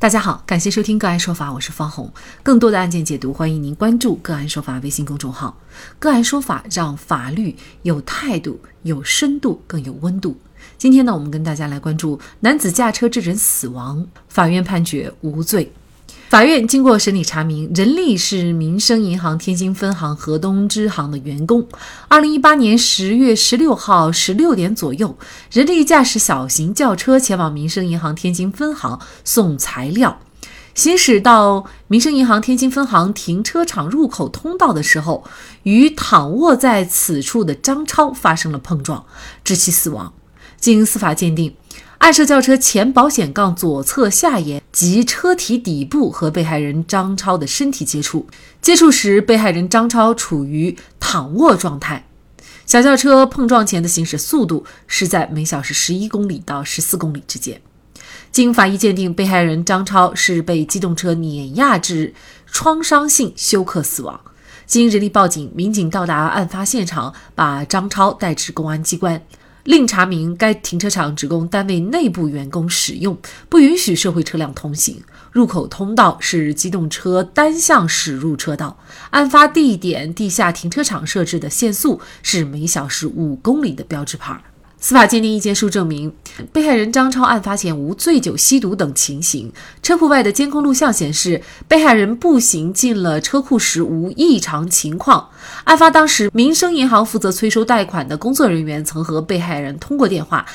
大家好，感谢收听个案说法，我是方红。更多的案件解读，欢迎您关注个案说法微信公众号。个案说法让法律有态度、有深度、更有温度。今天呢，我们跟大家来关注男子驾车致人死亡，法院判决无罪。法院经过审理查明，任丽是民生银行天津分行河东支行的员工。二零一八年十月十六号十六点左右，任丽驾驶小型轿车前往民生银行天津分行送材料。行驶到民生银行天津分行停车场入口通道的时候，与躺卧在此处的张超发生了碰撞，致其死亡。经司法鉴定。案涉轿车前保险杠左侧下沿及车体底部和被害人张超的身体接触，接触时被害人张超处于躺卧状态。小轿车碰撞前的行驶速度是在每小时十一公里到十四公里之间。经法医鉴定，被害人张超是被机动车碾压致创伤性休克死亡。经人力报警，民警到达案发现场，把张超带至公安机关。另查明，该停车场只供单位内部员工使用，不允许社会车辆通行。入口通道是机动车单向驶入车道。案发地点地下停车场设置的限速是每小时五公里的标志牌。司法鉴定意见书证明，被害人张超案发前无醉酒、吸毒等情形。车库外的监控录像显示，被害人步行进了车库时无异常情况。案发当时，民生银行负责催收贷款的工作人员曾和被害人通过电话，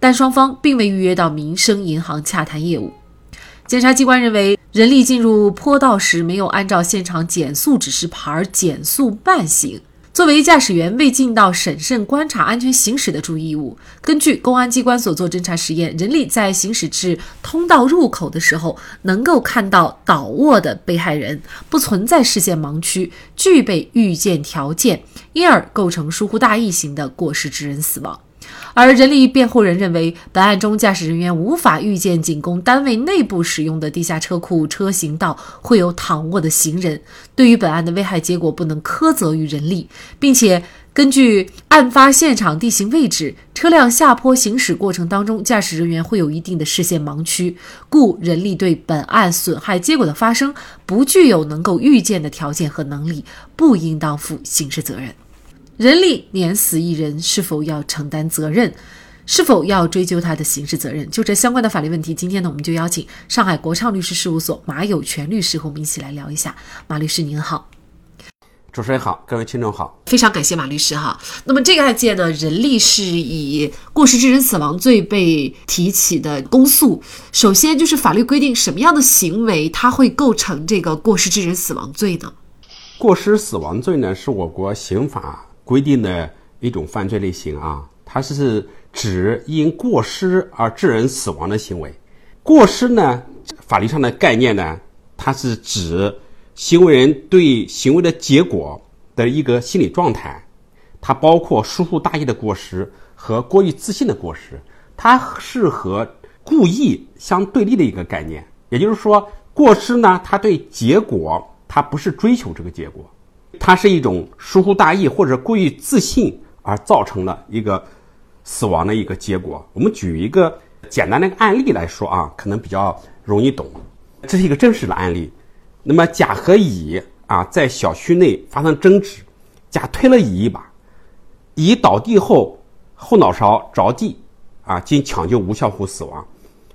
但双方并未预约到民生银行洽谈业务。检察机关认为，人力进入坡道时没有按照现场减速指示牌减速慢行。作为驾驶员，未尽到审慎观察、安全行驶的注意义务。根据公安机关所做侦查实验，人力在行驶至通道入口的时候，能够看到倒卧的被害人，不存在视线盲区，具备预见条件，因而构成疏忽大意型的过失致人死亡。而人力辩护人认为，本案中驾驶人员无法预见仅供单位内部使用的地下车库车行道会有躺卧的行人，对于本案的危害结果不能苛责于人力，并且根据案发现场地形位置，车辆下坡行驶过程当中，驾驶人员会有一定的视线盲区，故人力对本案损害结果的发生不具有能够预见的条件和能力，不应当负刑事责任。人力碾死一人，是否要承担责任？是否要追究他的刑事责任？就这相关的法律问题，今天呢，我们就邀请上海国畅律师事务所马有权律师和我们一起来聊一下。马律师您好，主持人好，各位听众好，非常感谢马律师哈。那么这个案件呢，人力是以过失致人死亡罪被提起的公诉。首先就是法律规定什么样的行为，它会构成这个过失致人死亡罪呢？过失死亡罪呢，是我国刑法。规定的一种犯罪类型啊，它是指因过失而致人死亡的行为。过失呢，法律上的概念呢，它是指行为人对行为的结果的一个心理状态，它包括疏忽大意的过失和过于自信的过失，它是和故意相对立的一个概念。也就是说，过失呢，它对结果，它不是追求这个结果。它是一种疏忽大意或者过于自信而造成了一个死亡的一个结果。我们举一个简单的案例来说啊，可能比较容易懂。这是一个真实的案例。那么甲和乙啊在小区内发生争执，甲推了乙一把，乙倒地后后脑勺着地啊，经抢救无效后死亡。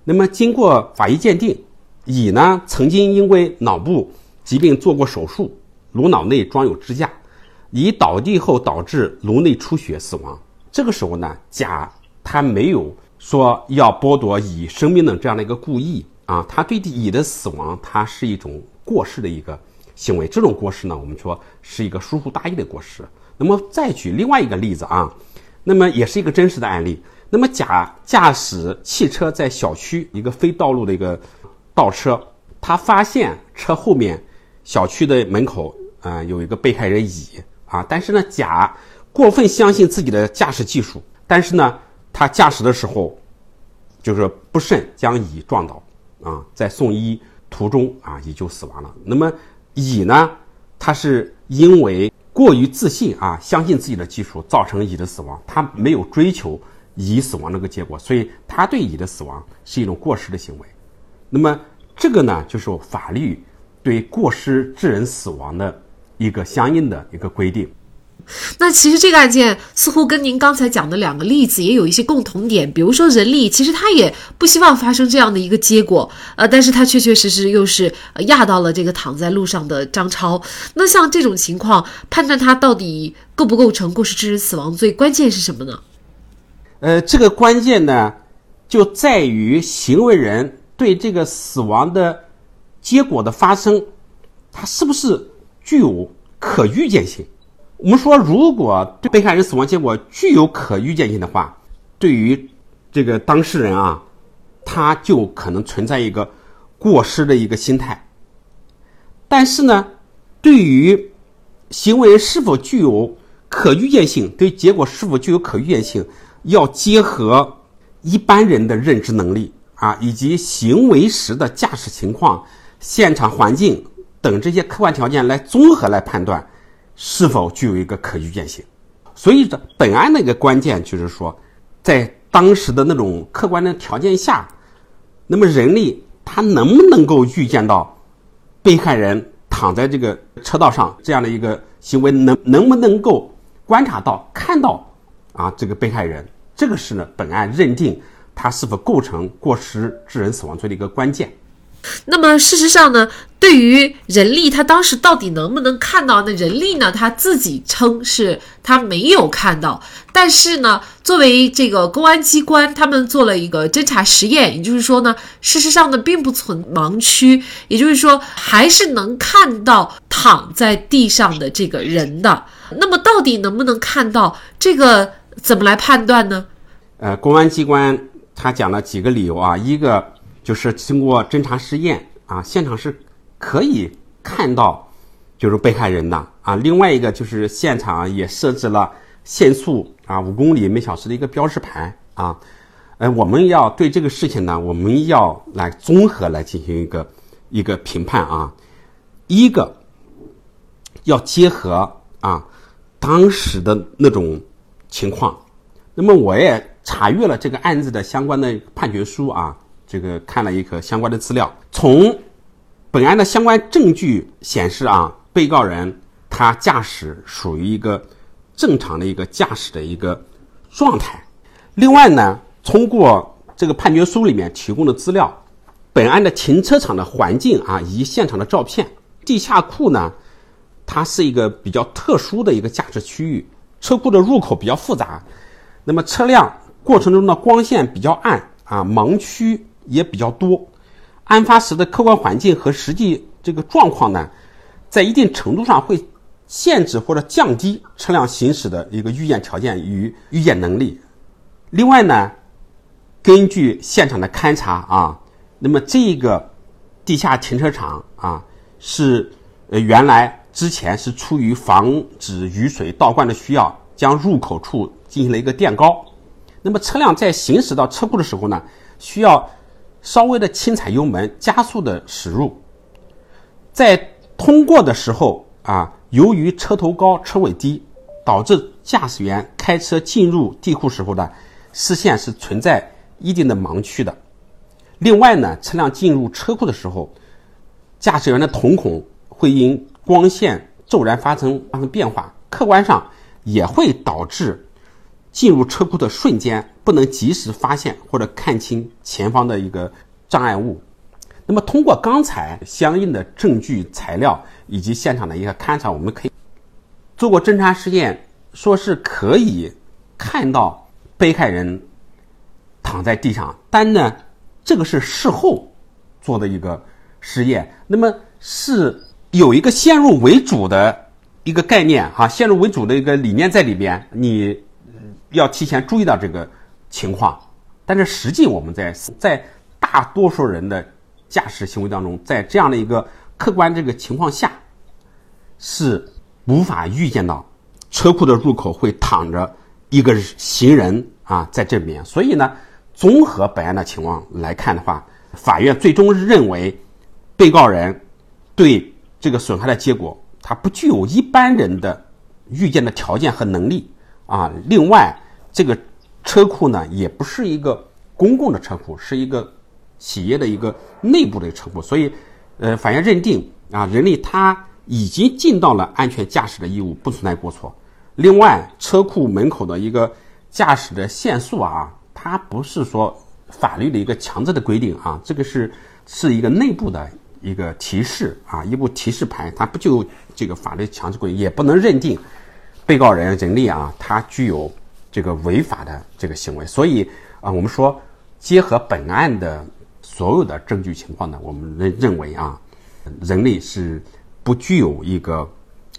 那么经过法医鉴定，乙呢曾经因为脑部疾病做过手术。颅脑内装有支架，乙倒地后导致颅内出血死亡。这个时候呢，甲他没有说要剥夺乙生命的这样的一个故意啊，他对乙的死亡，他是一种过失的一个行为。这种过失呢，我们说是一个疏忽大意的过失。那么再举另外一个例子啊，那么也是一个真实的案例。那么甲驾驶汽车在小区一个非道路的一个倒车，他发现车后面小区的门口。啊，有一个被害人乙啊，但是呢，甲过分相信自己的驾驶技术，但是呢，他驾驶的时候就是不慎将乙撞倒啊，在送医途中啊，乙就死亡了。那么乙呢，他是因为过于自信啊，相信自己的技术，造成乙的死亡，他没有追求乙死亡这个结果，所以他对乙的死亡是一种过失的行为。那么这个呢，就是法律对过失致人死亡的一个相应的一个规定。那其实这个案件似乎跟您刚才讲的两个例子也有一些共同点，比如说人力，其实他也不希望发生这样的一个结果，呃，但是他确确实实又是压到了这个躺在路上的张超。那像这种情况，判断他到底构不构成过失致人死亡罪，关键是什么呢？呃，这个关键呢，就在于行为人对这个死亡的结果的发生，他是不是具有可预见性。我们说，如果对被害人死亡结果具有可预见性的话，对于这个当事人啊，他就可能存在一个过失的一个心态。但是呢，对于行为是否具有可预见性，对结果是否具有可预见性，要结合一般人的认知能力啊，以及行为时的驾驶情况、现场环境等这些客观条件来综合来判断。是否具有一个可预见性？所以这本案的一个关键就是说，在当时的那种客观的条件下，那么人力他能不能够预见到被害人躺在这个车道上这样的一个行为，能能不能够观察到看到啊这个被害人？这个是呢本案认定他是否构成过失致人死亡罪的一个关键。那么事实上呢，对于人力，他当时到底能不能看到？那人力呢，他自己称是他没有看到。但是呢，作为这个公安机关，他们做了一个侦查实验，也就是说呢，事实上呢，并不存盲区，也就是说，还是能看到躺在地上的这个人的。那么，到底能不能看到这个？怎么来判断呢？呃，公安机关他讲了几个理由啊，一个。就是经过侦查实验啊，现场是可以看到就是被害人的啊。另外一个就是现场也设置了限速啊五公里每小时的一个标识牌啊。呃，我们要对这个事情呢，我们要来综合来进行一个一个评判啊。一个要结合啊当时的那种情况。那么我也查阅了这个案子的相关的判决书啊。这个看了一个相关的资料，从本案的相关证据显示啊，被告人他驾驶属于一个正常的一个驾驶的一个状态。另外呢，通过这个判决书里面提供的资料，本案的停车场的环境啊，以及现场的照片，地下库呢，它是一个比较特殊的一个驾驶区域，车库的入口比较复杂，那么车辆过程中的光线比较暗啊，盲区。也比较多，案发时的客观环境和实际这个状况呢，在一定程度上会限制或者降低车辆行驶的一个预见条件与预见能力。另外呢，根据现场的勘查啊，那么这个地下停车场啊是呃原来之前是出于防止雨水倒灌的需要，将入口处进行了一个垫高。那么车辆在行驶到车库的时候呢，需要。稍微的轻踩油门，加速的驶入，在通过的时候啊，由于车头高车尾低，导致驾驶员开车进入地库时候呢，视线是存在一定的盲区的。另外呢，车辆进入车库的时候，驾驶员的瞳孔会因光线骤然发生发生变化，客观上也会导致。进入车库的瞬间不能及时发现或者看清前方的一个障碍物，那么通过刚才相应的证据材料以及现场的一个勘查，我们可以做过侦查实验，说是可以看到被害人躺在地上，但呢，这个是事后做的一个实验，那么是有一个先入为主的一个概念哈，先入为主的一个理念在里边，你。要提前注意到这个情况，但是实际我们在在大多数人的驾驶行为当中，在这样的一个客观这个情况下，是无法预见到车库的入口会躺着一个行人啊在这边。所以呢，综合本案的情况来看的话，法院最终认为被告人对这个损害的结果，他不具有一般人的预见的条件和能力。啊，另外，这个车库呢也不是一个公共的车库，是一个企业的一个内部的车库，所以，呃，法院认定啊，人力他已经尽到了安全驾驶的义务，不存在过错。另外，车库门口的一个驾驶的限速啊，它不是说法律的一个强制的规定啊，这个是是一个内部的一个提示啊，一部提示牌，它不就这个法律强制规定，也不能认定被告人人力啊，他具有这个违法的这个行为。所以啊，我们说结合本案的。所有的证据情况呢，我们认认为啊，人力是不具有一个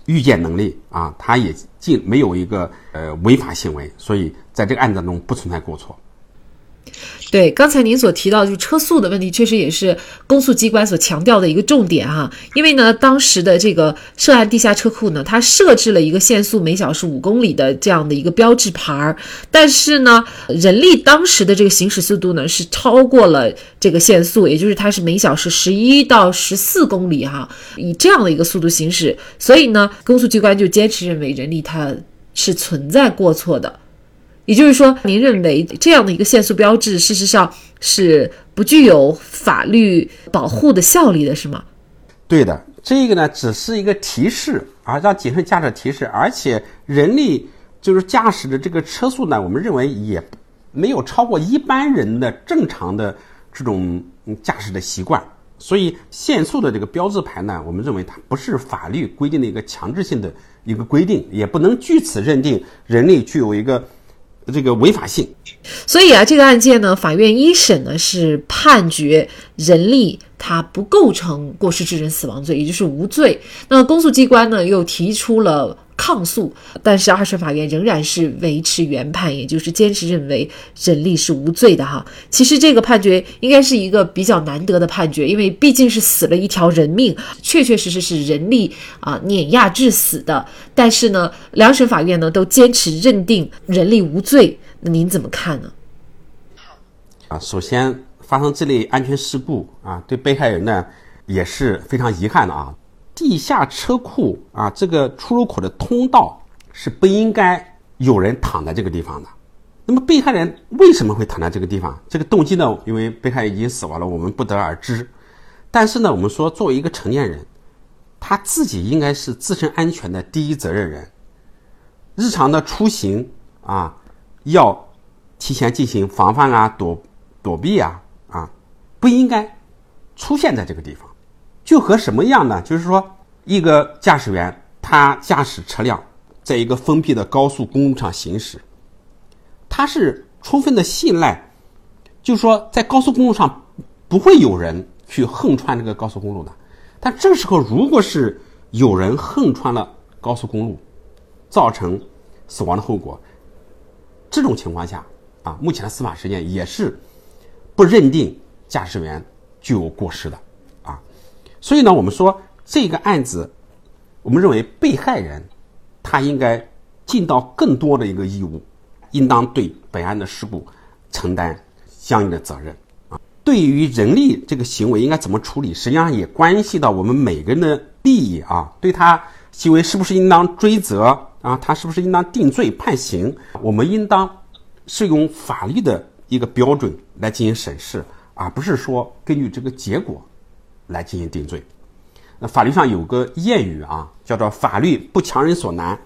预见能力啊，他也尽没有一个呃违法行为，所以在这个案子中不存在过错。对，刚才您所提到就车速的问题，确实也是公诉机关所强调的一个重点哈。因为呢，当时的这个涉案地下车库呢，它设置了一个限速每小时五公里的这样的一个标志牌儿，但是呢，人力当时的这个行驶速度呢是超过了这个限速，也就是它是每小时十一到十四公里哈，以这样的一个速度行驶，所以呢，公诉机关就坚持认为人力它是存在过错的。也就是说，您认为这样的一个限速标志，事实上是不具有法律保护的效力的，是吗？对的，这个呢只是一个提示啊，让谨慎驾驶提示，而且人力就是驾驶的这个车速呢，我们认为也没有超过一般人的正常的这种驾驶的习惯，所以限速的这个标志牌呢，我们认为它不是法律规定的一个强制性的一个规定，也不能据此认定人力具有一个。这个违法性，所以啊，这个案件呢，法院一审呢是判决人力他不构成过失致人死亡罪，也就是无罪。那公诉机关呢又提出了。抗诉，但是二审法院仍然是维持原判，也就是坚持认为人力是无罪的哈。其实这个判决应该是一个比较难得的判决，因为毕竟是死了一条人命，确确实实是人力啊碾压致死的。但是呢，两审法院呢都坚持认定人力无罪，那您怎么看呢？啊，首先发生这类安全事故啊，对被害人呢也是非常遗憾的啊。地下车库啊，这个出入口的通道是不应该有人躺在这个地方的。那么被害人为什么会躺在这个地方？这个动机呢？因为被害人已经死亡了，我们不得而知。但是呢，我们说作为一个成年人，他自己应该是自身安全的第一责任人。日常的出行啊，要提前进行防范啊、躲躲避啊啊，不应该出现在这个地方。就和什么样呢？就是说，一个驾驶员他驾驶车辆在一个封闭的高速公路上行驶，他是充分的信赖，就是说在高速公路上不会有人去横穿这个高速公路的。但这时候，如果是有人横穿了高速公路，造成死亡的后果，这种情况下啊，目前的司法实践也是不认定驾驶员具有过失的。所以呢，我们说这个案子，我们认为被害人他应该尽到更多的一个义务，应当对本案的事故承担相应的责任啊。对于人力这个行为应该怎么处理，实际上也关系到我们每个人的利益啊。对他行为是不是应当追责啊？他是不是应当定罪判刑？我们应当是用法律的一个标准来进行审视，而不是说根据这个结果。来进行定罪。那法律上有个谚语啊，叫做“法律不强人所难”。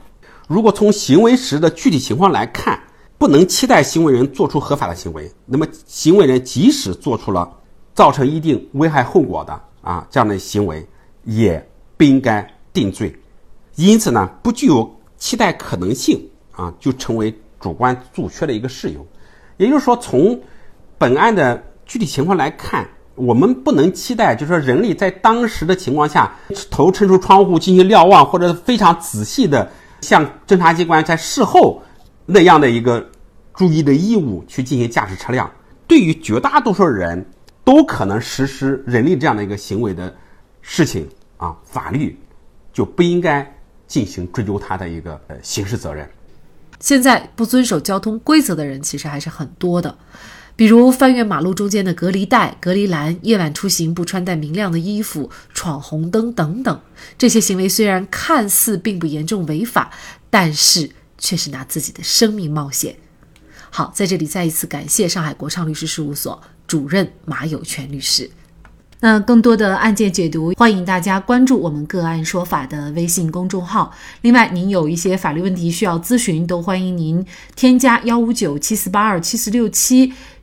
如果从行为时的具体情况来看，不能期待行为人做出合法的行为，那么行为人即使做出了造成一定危害后果的啊这样的行为，也不应该定罪。因此呢，不具有期待可能性啊，就成为主观阻缺的一个事由。也就是说，从本案的具体情况来看。我们不能期待，就是说，人力在当时的情况下，头伸出窗户进行瞭望，或者非常仔细的像侦查机关在事后那样的一个注意的义务去进行驾驶车辆。对于绝大多数人都可能实施人力这样的一个行为的事情啊，法律就不应该进行追究他的一个呃刑事责任。现在不遵守交通规则的人其实还是很多的。比如翻越马路中间的隔离带、隔离栏，夜晚出行不穿戴明亮的衣服、闯红灯等等，这些行为虽然看似并不严重违法，但是却是拿自己的生命冒险。好，在这里再一次感谢上海国畅律师事务所主。任马有全律师。那更多的案件解读，欢迎大家关注我们“个案说法”的微信公众号。另外，您有一些法律问题需要咨询，都欢迎您添加幺五九七四八二七四六七